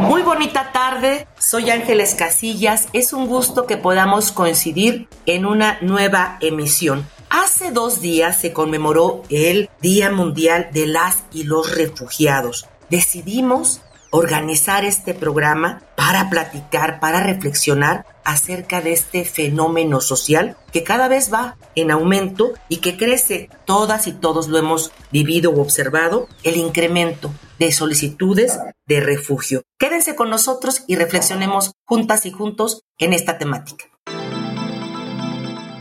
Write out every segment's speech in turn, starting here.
Muy bonita tarde, soy Ángeles Casillas, es un gusto que podamos coincidir en una nueva emisión. Hace dos días se conmemoró el Día Mundial de las y los Refugiados. Decidimos organizar este programa para platicar, para reflexionar acerca de este fenómeno social que cada vez va en aumento y que crece. Todas y todos lo hemos vivido o observado, el incremento de solicitudes de refugio. Quédense con nosotros y reflexionemos juntas y juntos en esta temática.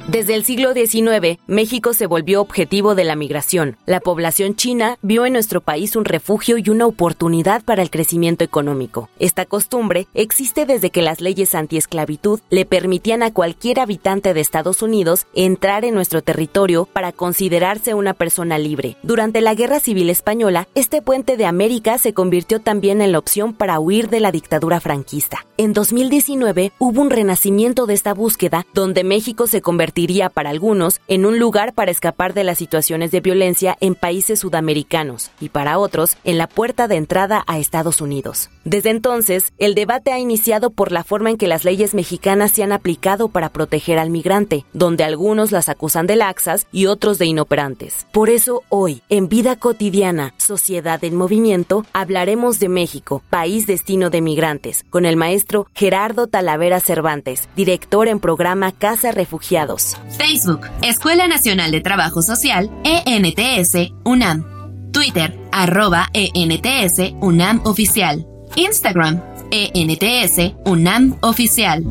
Desde el siglo XIX, México se volvió objetivo de la migración. La población china vio en nuestro país un refugio y una oportunidad para el crecimiento económico. Esta costumbre existe desde que las leyes antiesclavitud le permitían a cualquier habitante de Estados Unidos entrar en nuestro territorio para considerarse una persona libre. Durante la Guerra Civil Española, este puente de América se convirtió también en la opción para huir de la dictadura franquista. En 2019 hubo un renacimiento de esta búsqueda donde México se convirtió convertiría para algunos en un lugar para escapar de las situaciones de violencia en países sudamericanos y para otros en la puerta de entrada a Estados Unidos. Desde entonces, el debate ha iniciado por la forma en que las leyes mexicanas se han aplicado para proteger al migrante, donde algunos las acusan de laxas y otros de inoperantes. Por eso hoy, en Vida Cotidiana, Sociedad en Movimiento, hablaremos de México, país destino de migrantes, con el maestro Gerardo Talavera Cervantes, director en programa Casa Refugiados. Facebook, Escuela Nacional de Trabajo Social, ENTS, UNAM. Twitter, arroba ENTS, UNAM Oficial. Instagram, ENTS, UNAM Oficial.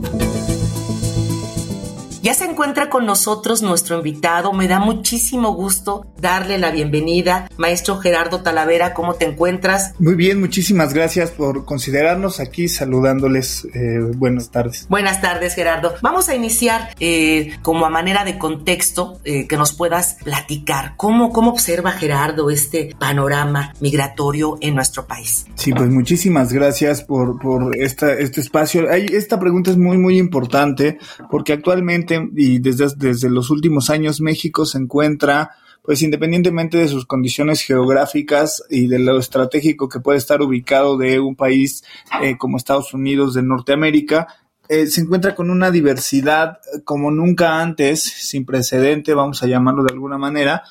Ya se encuentra con nosotros nuestro invitado. Me da muchísimo gusto darle la bienvenida. Maestro Gerardo Talavera, ¿cómo te encuentras? Muy bien, muchísimas gracias por considerarnos aquí saludándoles. Eh, buenas tardes. Buenas tardes, Gerardo. Vamos a iniciar eh, como a manera de contexto eh, que nos puedas platicar. ¿Cómo, ¿Cómo observa Gerardo este panorama migratorio en nuestro país? Sí, pues muchísimas gracias por, por esta, este espacio. esta pregunta es muy, muy importante porque actualmente y desde, desde los últimos años México se encuentra pues independientemente de sus condiciones geográficas y de lo estratégico que puede estar ubicado de un país eh, como Estados Unidos de Norteamérica, eh, se encuentra con una diversidad como nunca antes, sin precedente, vamos a llamarlo de alguna manera,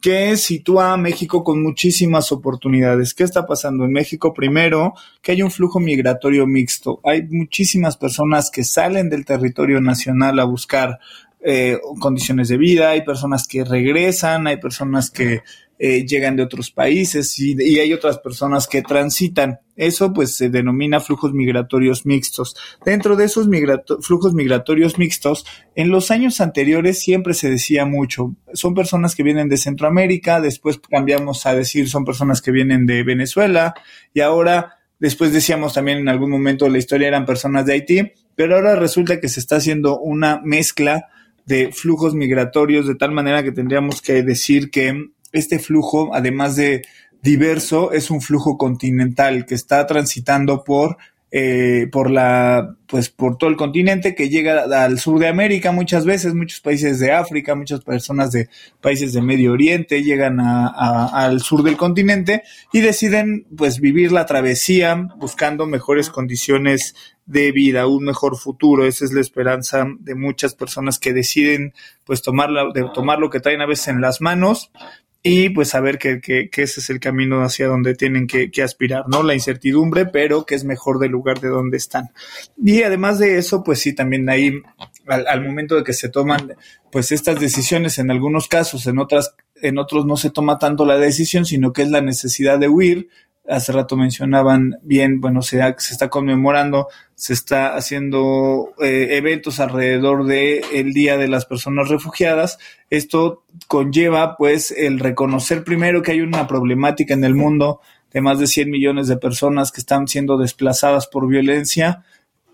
que sitúa a México con muchísimas oportunidades. ¿Qué está pasando en México? Primero, que hay un flujo migratorio mixto. Hay muchísimas personas que salen del territorio nacional a buscar eh, condiciones de vida, hay personas que regresan, hay personas que eh, llegan de otros países y, hay otras personas que transitan. Eso pues se denomina flujos migratorios mixtos. Dentro de esos flujos migratorios mixtos, en los años anteriores siempre se decía mucho, son personas que vienen de Centroamérica, después cambiamos a decir son personas que vienen de Venezuela y ahora después decíamos también en algún momento de la historia eran personas de Haití, pero ahora resulta que se está haciendo una mezcla de flujos migratorios de tal manera que tendríamos que decir que este flujo, además de diverso, es un flujo continental que está transitando por eh, por la pues por todo el continente que llega al sur de América muchas veces muchos países de África muchas personas de países de Medio Oriente llegan al sur del continente y deciden pues vivir la travesía buscando mejores condiciones de vida un mejor futuro. Esa es la esperanza de muchas personas que deciden pues tomar, de tomar lo que traen a veces en las manos y pues saber que, que, ese es el camino hacia donde tienen que, aspirar, ¿no? La incertidumbre, pero que es mejor del lugar de donde están. Y además de eso, pues sí, también ahí, al, momento de que se toman, pues estas decisiones, en algunos casos, en otras, en otros no se toma tanto la decisión, sino que es la necesidad de huir, hace rato mencionaban bien, bueno, se, está conmemorando, se está haciendo eh, eventos alrededor del el Día de las Personas Refugiadas. Esto conlleva, pues, el reconocer primero que hay una problemática en el mundo de más de 100 millones de personas que están siendo desplazadas por violencia,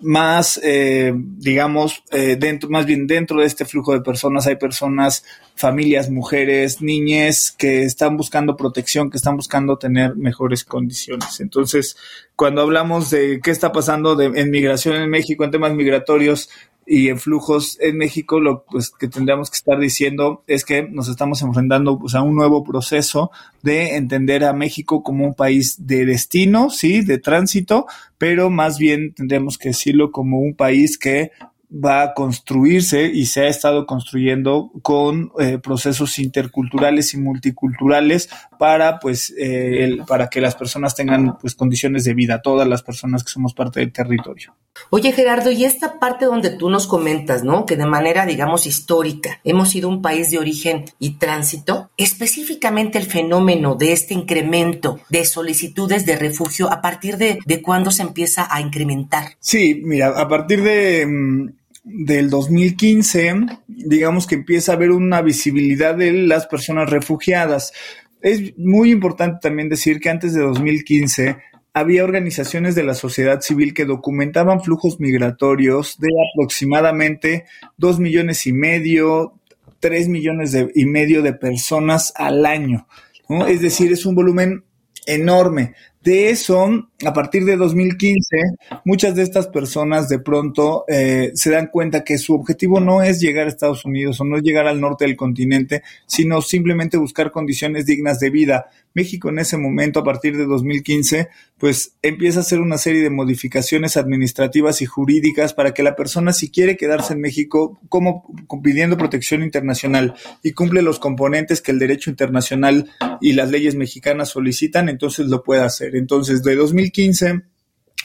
más, eh, digamos, eh, dentro, más bien dentro de este flujo de personas hay personas, familias, mujeres, niñas que están buscando protección, que están buscando tener mejores condiciones. Entonces, cuando hablamos de qué está pasando de, en migración en México, en temas migratorios, y en flujos en México, lo pues, que tendríamos que estar diciendo es que nos estamos enfrentando a un nuevo proceso de entender a México como un país de destino, sí, de tránsito, pero más bien tendríamos que decirlo como un país que va a construirse y se ha estado construyendo con eh, procesos interculturales y multiculturales para pues eh, para que las personas tengan pues condiciones de vida todas las personas que somos parte del territorio. Oye Gerardo, y esta parte donde tú nos comentas, ¿no? Que de manera digamos histórica hemos sido un país de origen y tránsito, específicamente el fenómeno de este incremento de solicitudes de refugio a partir de de cuándo se empieza a incrementar. Sí, mira, a partir de mm, del 2015, digamos que empieza a haber una visibilidad de las personas refugiadas. Es muy importante también decir que antes de 2015 había organizaciones de la sociedad civil que documentaban flujos migratorios de aproximadamente dos millones y medio, tres millones y medio de personas al año. Es decir, es un volumen enorme. De eso, a partir de 2015, muchas de estas personas de pronto eh, se dan cuenta que su objetivo no es llegar a Estados Unidos o no es llegar al norte del continente, sino simplemente buscar condiciones dignas de vida. México en ese momento, a partir de 2015, pues empieza a hacer una serie de modificaciones administrativas y jurídicas para que la persona, si quiere quedarse en México, como pidiendo protección internacional y cumple los componentes que el derecho internacional y las leyes mexicanas solicitan, entonces lo pueda hacer. Entonces, de 2015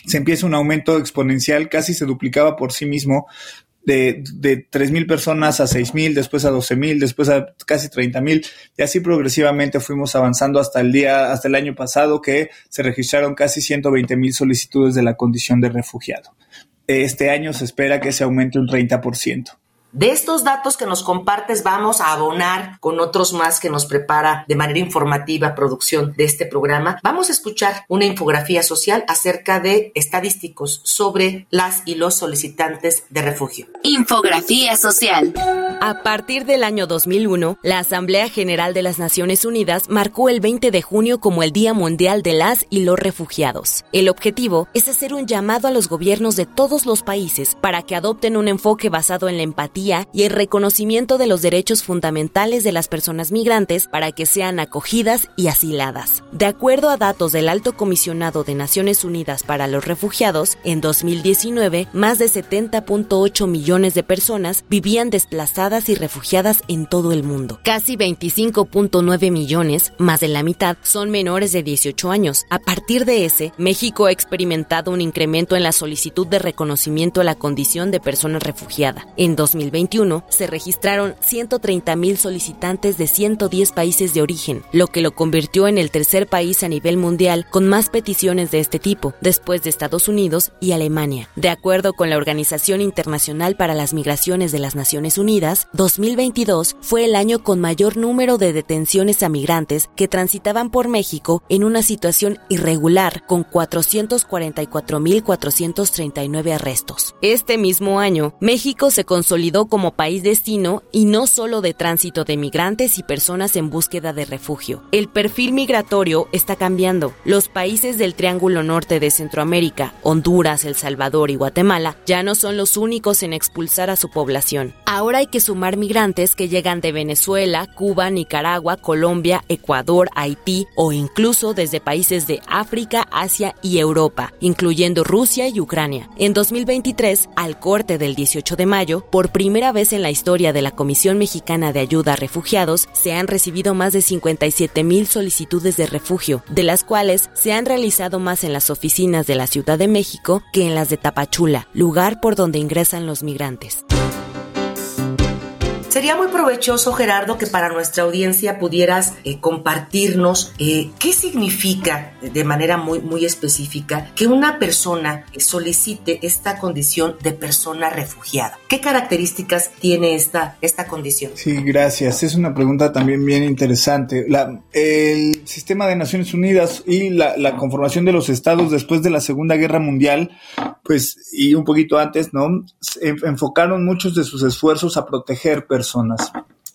se empieza un aumento exponencial, casi se duplicaba por sí mismo, de, de 3.000 personas a 6.000, después a 12.000, después a casi 30.000, y así progresivamente fuimos avanzando hasta el día, hasta el año pasado que se registraron casi 120.000 solicitudes de la condición de refugiado. Este año se espera que se aumente un 30%. De estos datos que nos compartes vamos a abonar con otros más que nos prepara de manera informativa producción de este programa. Vamos a escuchar una infografía social acerca de estadísticos sobre las y los solicitantes de refugio. Infografía social. A partir del año 2001, la Asamblea General de las Naciones Unidas marcó el 20 de junio como el Día Mundial de las y los Refugiados. El objetivo es hacer un llamado a los gobiernos de todos los países para que adopten un enfoque basado en la empatía y el reconocimiento de los derechos fundamentales de las personas migrantes para que sean acogidas y asiladas. De acuerdo a datos del Alto Comisionado de Naciones Unidas para los Refugiados, en 2019 más de 70.8 millones de personas vivían desplazadas y refugiadas en todo el mundo. Casi 25.9 millones, más de la mitad, son menores de 18 años. A partir de ese, México ha experimentado un incremento en la solicitud de reconocimiento a la condición de persona refugiada. En 2020 2021 se registraron 130.000 solicitantes de 110 países de origen, lo que lo convirtió en el tercer país a nivel mundial con más peticiones de este tipo, después de Estados Unidos y Alemania. De acuerdo con la Organización Internacional para las Migraciones de las Naciones Unidas, 2022 fue el año con mayor número de detenciones a migrantes que transitaban por México en una situación irregular, con 444.439 arrestos. Este mismo año, México se consolidó como país destino y no solo de tránsito de migrantes y personas en búsqueda de refugio. El perfil migratorio está cambiando. Los países del Triángulo Norte de Centroamérica, Honduras, El Salvador y Guatemala, ya no son los únicos en expulsar a su población. Ahora hay que sumar migrantes que llegan de Venezuela, Cuba, Nicaragua, Colombia, Ecuador, Haití o incluso desde países de África, Asia y Europa, incluyendo Rusia y Ucrania. En 2023, al corte del 18 de mayo, por primera vez en la historia de la Comisión Mexicana de Ayuda a Refugiados, se han recibido más de 57 mil solicitudes de refugio, de las cuales se han realizado más en las oficinas de la Ciudad de México que en las de Tapachula, lugar por donde ingresan los migrantes. Sería muy provechoso, Gerardo, que para nuestra audiencia pudieras eh, compartirnos eh, qué significa de manera muy, muy específica que una persona solicite esta condición de persona refugiada. ¿Qué características tiene esta, esta condición? Sí, gracias. Es una pregunta también bien interesante. La, el sistema de Naciones Unidas y la, la conformación de los estados después de la Segunda Guerra Mundial, pues, y un poquito antes, ¿no? Enfocaron muchos de sus esfuerzos a proteger personas.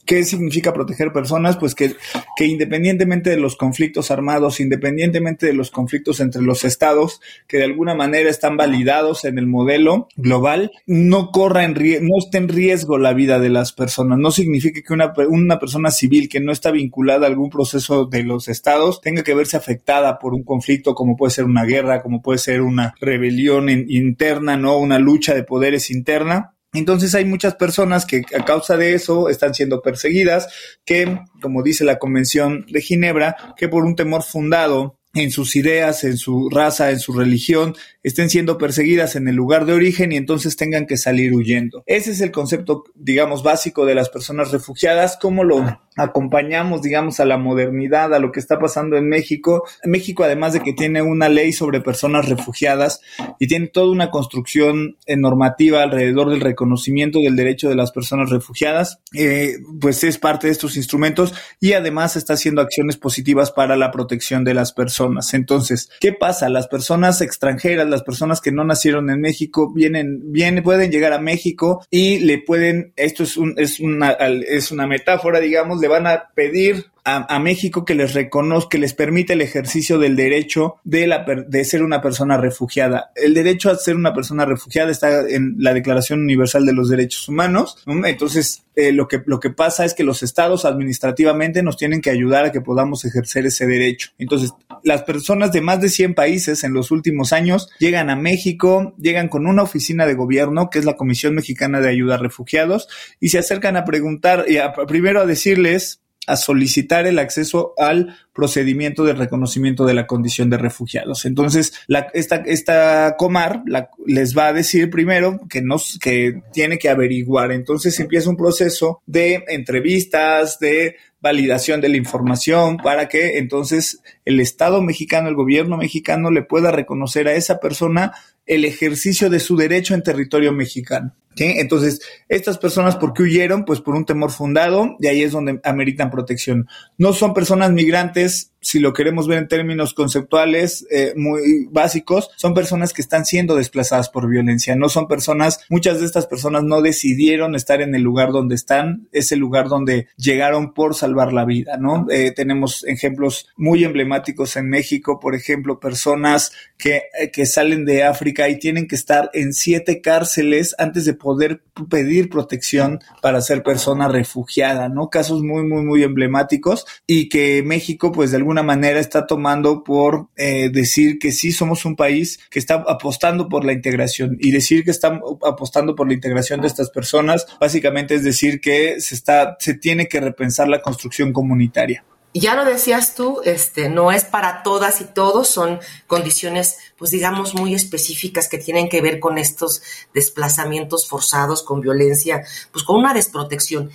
¿Qué significa proteger personas? Pues que, que, independientemente de los conflictos armados, independientemente de los conflictos entre los estados, que de alguna manera están validados en el modelo global, no corra en no esté en riesgo la vida de las personas. No significa que una, una persona civil que no está vinculada a algún proceso de los estados tenga que verse afectada por un conflicto como puede ser una guerra, como puede ser una rebelión interna, ¿no? Una lucha de poderes interna entonces hay muchas personas que a causa de eso están siendo perseguidas, que, como dice la Convención de Ginebra, que por un temor fundado en sus ideas, en su raza, en su religión, estén siendo perseguidas en el lugar de origen y entonces tengan que salir huyendo. Ese es el concepto, digamos, básico de las personas refugiadas, cómo lo acompañamos, digamos, a la modernidad, a lo que está pasando en México. México, además de que tiene una ley sobre personas refugiadas y tiene toda una construcción eh, normativa alrededor del reconocimiento del derecho de las personas refugiadas, eh, pues es parte de estos instrumentos y además está haciendo acciones positivas para la protección de las personas. Entonces, ¿qué pasa? Las personas extranjeras, las personas que no nacieron en México, vienen, vienen, pueden llegar a México y le pueden, esto es, un, es, una, es una metáfora, digamos, van a pedir a, México que les reconozca, que les permite el ejercicio del derecho de, la, de ser una persona refugiada. El derecho a ser una persona refugiada está en la Declaración Universal de los Derechos Humanos. Entonces, eh, lo, que, lo que pasa es que los estados administrativamente nos tienen que ayudar a que podamos ejercer ese derecho. Entonces, las personas de más de 100 países en los últimos años llegan a México, llegan con una oficina de gobierno, que es la Comisión Mexicana de Ayuda a Refugiados, y se acercan a preguntar, y a, primero a decirles a solicitar el acceso al procedimiento de reconocimiento de la condición de refugiados. Entonces, la, esta, esta Comar les va a decir primero que, no, que tiene que averiguar. Entonces empieza un proceso de entrevistas, de validación de la información para que entonces el Estado mexicano, el gobierno mexicano le pueda reconocer a esa persona el ejercicio de su derecho en territorio mexicano. Entonces, estas personas, ¿por qué huyeron? Pues por un temor fundado, y ahí es donde ameritan protección. No son personas migrantes si lo queremos ver en términos conceptuales eh, muy básicos, son personas que están siendo desplazadas por violencia, no son personas, muchas de estas personas no decidieron estar en el lugar donde están, es el lugar donde llegaron por salvar la vida, ¿no? Eh, tenemos ejemplos muy emblemáticos en México, por ejemplo, personas que, eh, que salen de África y tienen que estar en siete cárceles antes de poder pedir protección para ser persona refugiada, ¿no? Casos muy, muy, muy emblemáticos y que México, pues de alguna manera está tomando por eh, decir que sí somos un país que está apostando por la integración y decir que está apostando por la integración de estas personas básicamente es decir que se está se tiene que repensar la construcción comunitaria. Ya lo decías tú, este, no es para todas y todos, son condiciones, pues digamos, muy específicas que tienen que ver con estos desplazamientos forzados, con violencia, pues con una desprotección.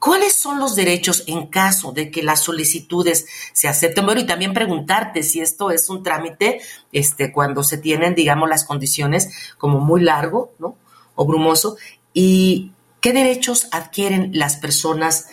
¿Cuáles son los derechos en caso de que las solicitudes se acepten? Bueno, y también preguntarte si esto es un trámite, este, cuando se tienen, digamos, las condiciones como muy largo, ¿no? O brumoso. ¿Y qué derechos adquieren las personas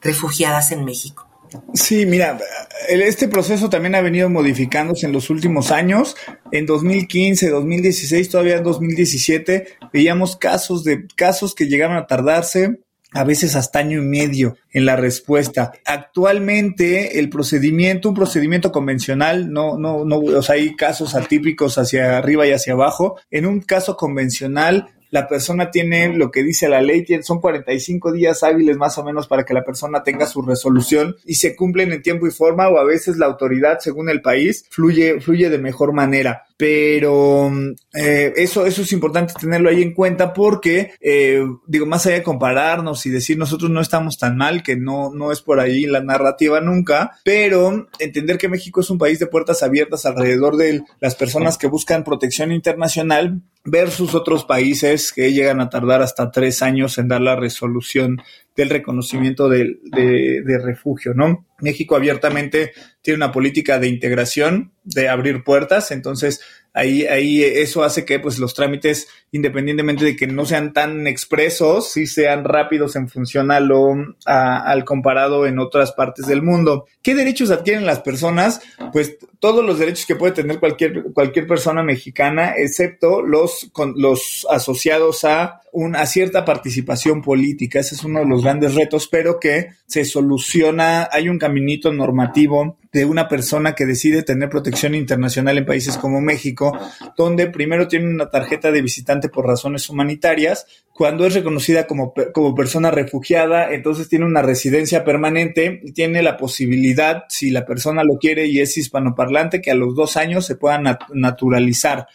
refugiadas en México? Sí, mira, este proceso también ha venido modificándose en los últimos años. En 2015, 2016, todavía en 2017, veíamos casos de casos que llegaron a tardarse a veces hasta año y medio en la respuesta. Actualmente el procedimiento, un procedimiento convencional, no, no, no, o sea, hay casos atípicos hacia arriba y hacia abajo. En un caso convencional, la persona tiene lo que dice la ley, son 45 días hábiles más o menos para que la persona tenga su resolución y se cumplen en tiempo y forma o a veces la autoridad, según el país, fluye, fluye de mejor manera pero eh, eso, eso es importante tenerlo ahí en cuenta porque, eh, digo, más allá de compararnos y decir nosotros no estamos tan mal, que no, no es por ahí la narrativa nunca, pero entender que México es un país de puertas abiertas alrededor de las personas que buscan protección internacional versus otros países que llegan a tardar hasta tres años en dar la resolución del reconocimiento de, de refugio, ¿no? México abiertamente tiene una política de integración, de abrir puertas, entonces ahí, ahí eso hace que pues los trámites, independientemente de que no sean tan expresos, sí sean rápidos en función a lo, al comparado en otras partes del mundo. ¿Qué derechos adquieren las personas? Pues todos los derechos que puede tener cualquier, cualquier persona mexicana, excepto los, con, los asociados a una cierta participación política. Ese es uno de los grandes retos, pero que se soluciona. Hay un caminito normativo de una persona que decide tener protección internacional en países como México, donde primero tiene una tarjeta de visitante por razones humanitarias, cuando es reconocida como, como persona refugiada, entonces tiene una residencia permanente y tiene la posibilidad, si la persona lo quiere y es hispanoparlante, que a los dos años se pueda naturalizar.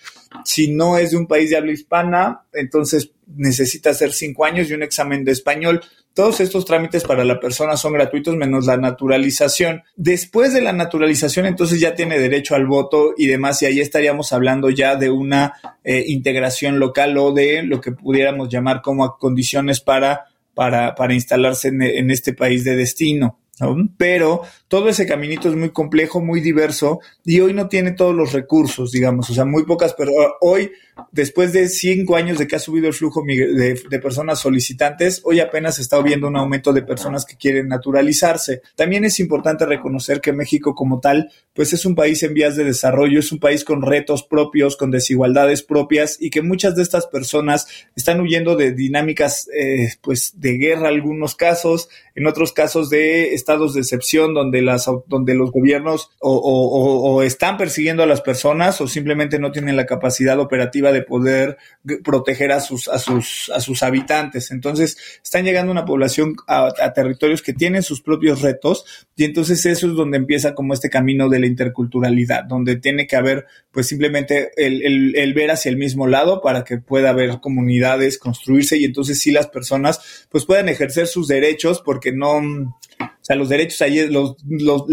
Si no es de un país de habla hispana, entonces necesita hacer cinco años y un examen de español. Todos estos trámites para la persona son gratuitos menos la naturalización. Después de la naturalización, entonces ya tiene derecho al voto y demás, y ahí estaríamos hablando ya de una eh, integración local o de lo que pudiéramos llamar como condiciones para, para, para instalarse en este país de destino. Pero todo ese caminito es muy complejo, muy diverso y hoy no tiene todos los recursos, digamos, o sea, muy pocas, pero hoy, después de cinco años de que ha subido el flujo de, personas solicitantes, hoy apenas está viendo un aumento de personas que quieren naturalizarse. También es importante reconocer que México como tal, pues es un país en vías de desarrollo, es un país con retos propios, con desigualdades propias y que muchas de estas personas están huyendo de dinámicas, eh, pues, de guerra, algunos casos, en otros casos de estados de excepción donde, las, donde los gobiernos o, están persiguiendo a las personas o simplemente no tienen la capacidad operativa de poder proteger a sus, a sus, a sus habitantes. Entonces, están llegando una población a, territorios que tienen sus propios retos y entonces eso es donde empieza como este camino de la interculturalidad, donde tiene que haber pues simplemente el, el, ver hacia el mismo lado para que pueda haber comunidades, construirse y entonces sí las personas pues puedan ejercer sus derechos porque no, o sea, los derechos ahí, los, los,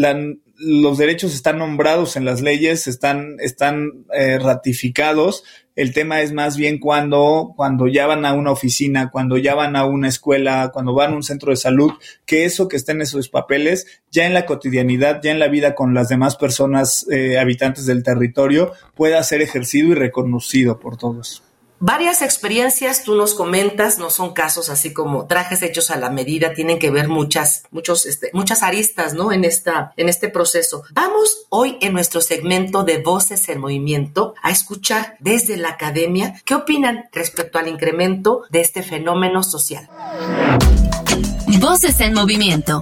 los derechos están nombrados en las leyes, están, están eh, ratificados. El tema es más bien cuando, cuando ya van a una oficina, cuando ya van a una escuela, cuando van a un centro de salud, que eso que esté en esos papeles, ya en la cotidianidad, ya en la vida con las demás personas eh, habitantes del territorio, pueda ser ejercido y reconocido por todos. Varias experiencias, tú nos comentas, no son casos así como trajes hechos a la medida, tienen que ver muchas, muchos, este, muchas aristas, ¿no? En esta, en este proceso. Vamos hoy en nuestro segmento de Voces en Movimiento a escuchar desde la academia qué opinan respecto al incremento de este fenómeno social. Voces en Movimiento.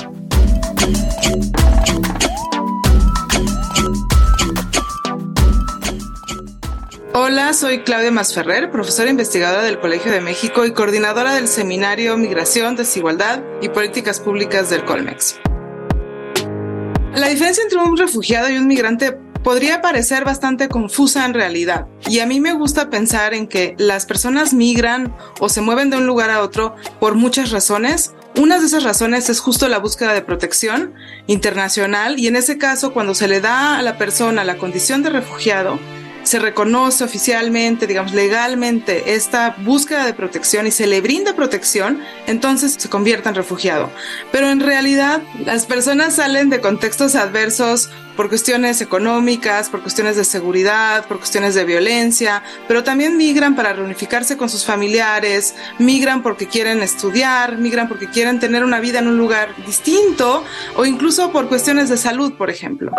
Hola, soy Claudia Masferrer, profesora investigadora del Colegio de México y coordinadora del Seminario Migración, Desigualdad y Políticas Públicas del Colmex. La diferencia entre un refugiado y un migrante podría parecer bastante confusa en realidad. Y a mí me gusta pensar en que las personas migran o se mueven de un lugar a otro por muchas razones. Una de esas razones es justo la búsqueda de protección internacional y en ese caso cuando se le da a la persona la condición de refugiado, se reconoce oficialmente, digamos, legalmente esta búsqueda de protección y se le brinda protección, entonces se convierte en refugiado. Pero en realidad las personas salen de contextos adversos por cuestiones económicas, por cuestiones de seguridad, por cuestiones de violencia, pero también migran para reunificarse con sus familiares, migran porque quieren estudiar, migran porque quieren tener una vida en un lugar distinto o incluso por cuestiones de salud, por ejemplo.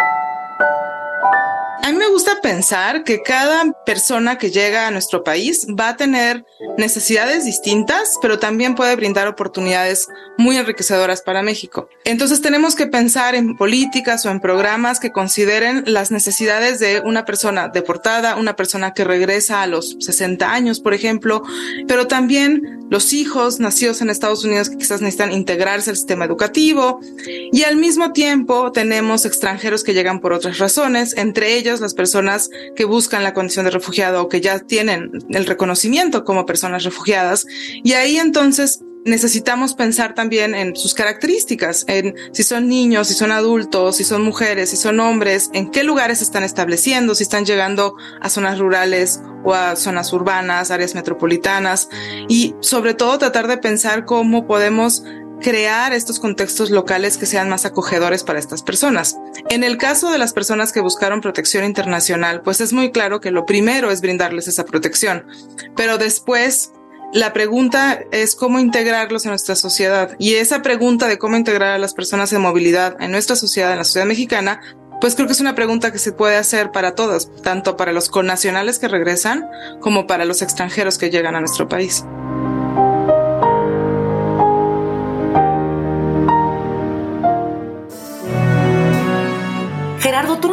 A mí me gusta pensar que cada persona que llega a nuestro país va a tener necesidades distintas, pero también puede brindar oportunidades muy enriquecedoras para México. Entonces tenemos que pensar en políticas o en programas que consideren las necesidades de una persona deportada, una persona que regresa a los 60 años, por ejemplo, pero también los hijos nacidos en Estados Unidos que quizás necesitan integrarse al sistema educativo y al mismo tiempo tenemos extranjeros que llegan por otras razones, entre ellos las personas que buscan la condición de refugiado o que ya tienen el reconocimiento como personas refugiadas. Y ahí entonces necesitamos pensar también en sus características, en si son niños, si son adultos, si son mujeres, si son hombres, en qué lugares se están estableciendo, si están llegando a zonas rurales o a zonas urbanas, áreas metropolitanas y sobre todo tratar de pensar cómo podemos crear estos contextos locales que sean más acogedores para estas personas. En el caso de las personas que buscaron protección internacional, pues es muy claro que lo primero es brindarles esa protección, pero después la pregunta es cómo integrarlos en nuestra sociedad. Y esa pregunta de cómo integrar a las personas en movilidad en nuestra sociedad, en la sociedad mexicana, pues creo que es una pregunta que se puede hacer para todos, tanto para los connacionales que regresan como para los extranjeros que llegan a nuestro país.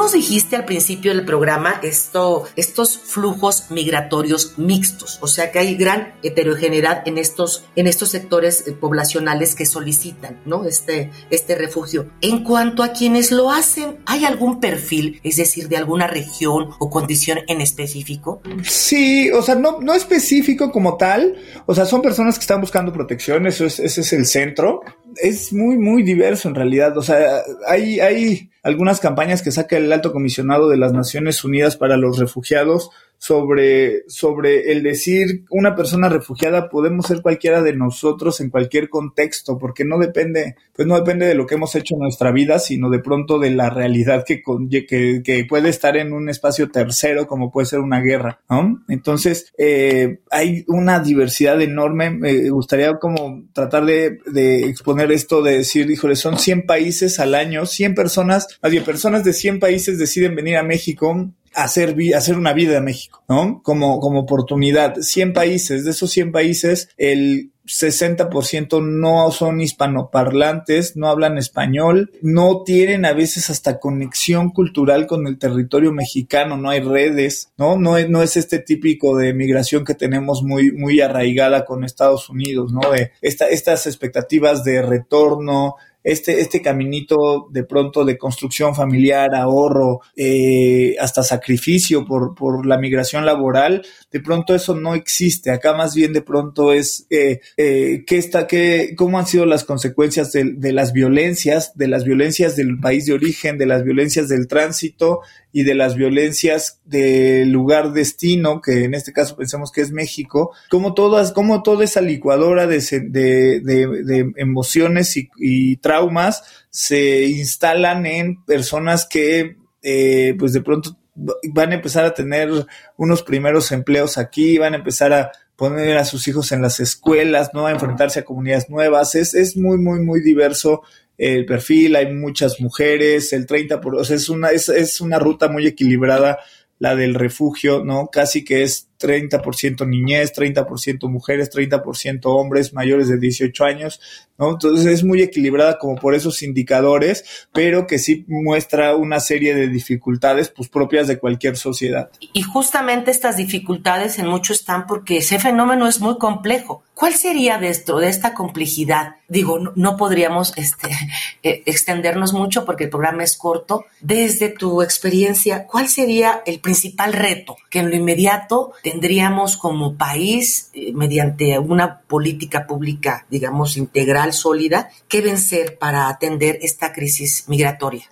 Nos dijiste al principio del programa esto, estos flujos migratorios mixtos, o sea que hay gran heterogeneidad en estos, en estos sectores eh, poblacionales que solicitan ¿no? este, este refugio. En cuanto a quienes lo hacen, ¿hay algún perfil, es decir, de alguna región o condición en específico? Sí, o sea, no, no específico como tal, o sea, son personas que están buscando protección, eso es, ese es el centro. Es muy, muy diverso en realidad, o sea, hay, hay algunas campañas que saca el alto comisionado de las Naciones Unidas para los Refugiados sobre, sobre el decir una persona refugiada podemos ser cualquiera de nosotros en cualquier contexto, porque no depende, pues no depende de lo que hemos hecho en nuestra vida, sino de pronto de la realidad que, que, que puede estar en un espacio tercero, como puede ser una guerra, ¿no? Entonces, eh, hay una diversidad enorme. Me gustaría como tratar de, de exponer esto, de decir, híjole, son 100 países al año, 100 personas, más bien personas de 100 países deciden venir a México hacer, hacer una vida en México, ¿no? Como, como oportunidad. 100 países, de esos 100 países, el 60% no son hispanoparlantes, no hablan español, no tienen a veces hasta conexión cultural con el territorio mexicano, no hay redes, ¿no? No es, no es este típico de migración que tenemos muy, muy arraigada con Estados Unidos, ¿no? De esta, estas expectativas de retorno, este, este caminito de pronto de construcción familiar, ahorro, eh, hasta sacrificio por, por la migración laboral, de pronto eso no existe. Acá más bien de pronto es eh, eh, qué está, qué, cómo han sido las consecuencias de, de las violencias, de las violencias del país de origen, de las violencias del tránsito y de las violencias del lugar destino, que en este caso pensemos que es México, como todas, como toda esa licuadora de, de, emociones y, y, traumas se instalan en personas que eh, pues de pronto van a empezar a tener unos primeros empleos aquí, van a empezar a poner a sus hijos en las escuelas, ¿no? A enfrentarse a comunidades nuevas. Es, es muy, muy, muy diverso el perfil, hay muchas mujeres, el 30%, por, o sea, es una, es, es una ruta muy equilibrada la del refugio, ¿no? Casi que es 30% niñez, 30% mujeres, 30% hombres mayores de 18 años, ¿no? Entonces es muy equilibrada como por esos indicadores, pero que sí muestra una serie de dificultades pues propias de cualquier sociedad. Y justamente estas dificultades en mucho están porque ese fenómeno es muy complejo. ¿Cuál sería de esto, de esta complejidad? Digo, no, no podríamos este, eh, extendernos mucho porque el programa es corto. Desde tu experiencia, ¿cuál sería el principal reto que en lo inmediato tendríamos como país, eh, mediante una política pública, digamos, integral, sólida, que vencer para atender esta crisis migratoria?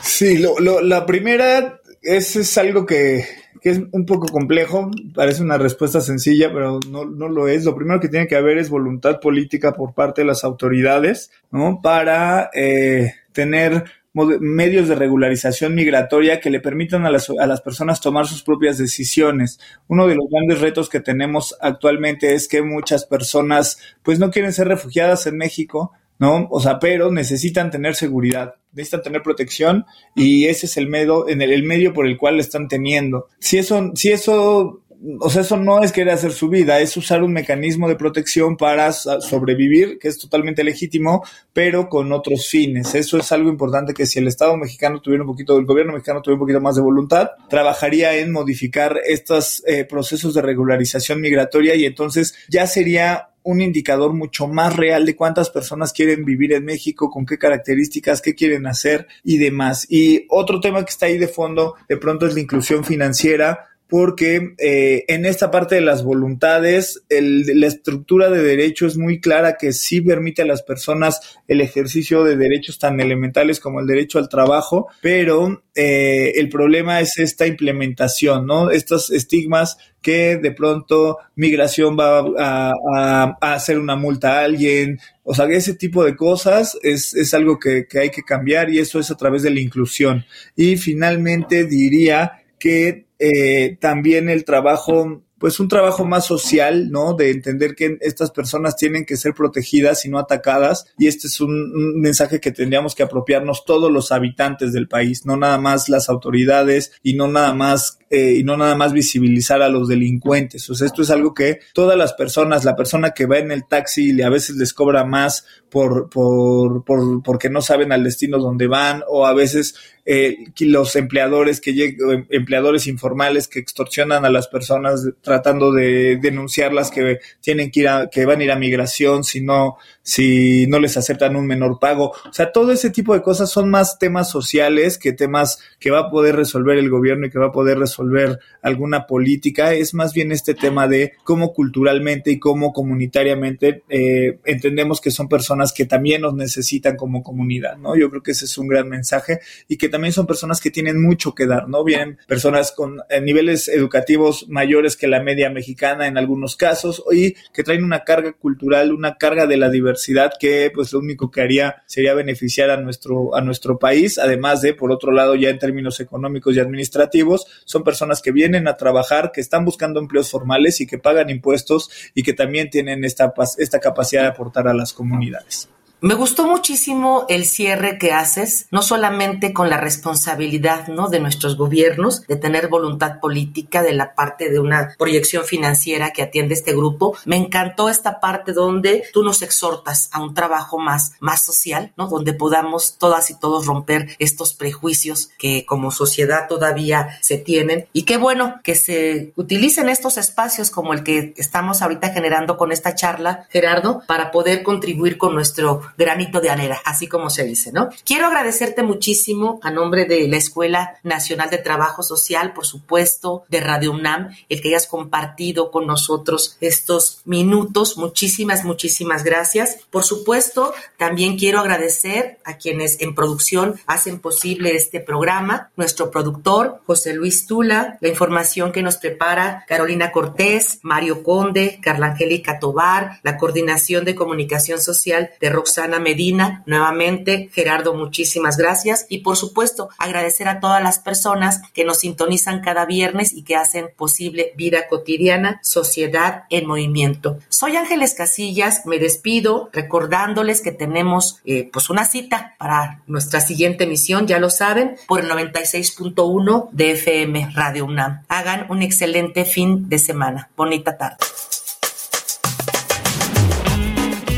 Sí, lo, lo, la primera es, es algo que, que, es un poco complejo, parece una respuesta sencilla, pero no, no, lo es. Lo primero que tiene que haber es voluntad política por parte de las autoridades, ¿no? Para eh, tener medios de regularización migratoria que le permitan a las, a las personas tomar sus propias decisiones. Uno de los grandes retos que tenemos actualmente es que muchas personas pues no quieren ser refugiadas en México, ¿no? O sea, pero necesitan tener seguridad, necesitan tener protección y ese es el medio, en el, el medio por el cual lo están teniendo. Si eso, si eso o sea, eso no es querer hacer su vida, es usar un mecanismo de protección para sobrevivir, que es totalmente legítimo, pero con otros fines. Eso es algo importante que si el Estado mexicano tuviera un poquito, el gobierno mexicano tuviera un poquito más de voluntad, trabajaría en modificar estos eh, procesos de regularización migratoria y entonces ya sería un indicador mucho más real de cuántas personas quieren vivir en México, con qué características, qué quieren hacer y demás. Y otro tema que está ahí de fondo, de pronto es la inclusión financiera porque eh, en esta parte de las voluntades, la estructura de derecho es muy clara que sí permite a las personas el ejercicio de derechos tan elementales como el derecho al trabajo, pero eh, el problema es esta implementación, ¿no? Estos estigmas que de pronto migración va a, hacer una multa a alguien, o sea, ese tipo de cosas es, es algo que hay que cambiar y eso es a través de la inclusión. Y finalmente diría que eh, también el trabajo pues un trabajo más social, ¿no? De entender que estas personas tienen que ser protegidas y no atacadas. Y este es un, mensaje que tendríamos que apropiarnos todos los habitantes del país, no nada más las autoridades y no nada más eh, y no nada más visibilizar a los delincuentes. O sea, esto es algo que todas las personas, la persona que va en el taxi y a veces les cobra más por, por, por porque no saben al destino donde van o a veces eh, los empleadores que llegan, empleadores informales que extorsionan a las personas tratando de denunciarlas que tienen que ir a, que van a ir a migración si no, si no les aceptan un menor pago. O sea, todo ese tipo de cosas son más temas sociales que temas que va a poder resolver el gobierno y que va a poder resolver alguna política. Es más bien este tema de cómo culturalmente y cómo comunitariamente eh, entendemos que son personas que también nos necesitan como comunidad, ¿no? Yo creo que ese es un gran mensaje y que también son personas que tienen mucho que dar, ¿no? Bien, personas con eh, niveles educativos mayores que la media mexicana en algunos casos y que traen una carga cultural, una carga de la diversidad que pues lo único que haría sería beneficiar a nuestro, a nuestro país, además de, por otro lado, ya en términos económicos y administrativos, son personas que vienen a trabajar, que están buscando empleos formales y que pagan impuestos y que también tienen esta, esta capacidad de aportar a las comunidades. Me gustó muchísimo el cierre que haces, no solamente con la responsabilidad ¿no? de nuestros gobiernos, de tener voluntad política, de la parte de una proyección financiera que atiende este grupo. Me encantó esta parte donde tú nos exhortas a un trabajo más, más social, ¿no? donde podamos todas y todos romper estos prejuicios que como sociedad todavía se tienen. Y qué bueno que se utilicen estos espacios como el que estamos ahorita generando con esta charla, Gerardo, para poder contribuir con nuestro granito de arena, así como se dice, ¿no? Quiero agradecerte muchísimo a nombre de la Escuela Nacional de Trabajo Social, por supuesto, de Radio UNAM, el que hayas compartido con nosotros estos minutos. Muchísimas, muchísimas gracias. Por supuesto, también quiero agradecer a quienes en producción hacen posible este programa, nuestro productor, José Luis Tula, la información que nos prepara Carolina Cortés, Mario Conde, Carla Angélica Tobar, la coordinación de comunicación social de Roxana Ana Medina, nuevamente, Gerardo, muchísimas gracias. Y por supuesto, agradecer a todas las personas que nos sintonizan cada viernes y que hacen posible vida cotidiana, sociedad en movimiento. Soy Ángeles Casillas, me despido recordándoles que tenemos eh, pues una cita para nuestra siguiente emisión, ya lo saben, por el 96.1 de FM Radio UNAM. Hagan un excelente fin de semana. Bonita tarde.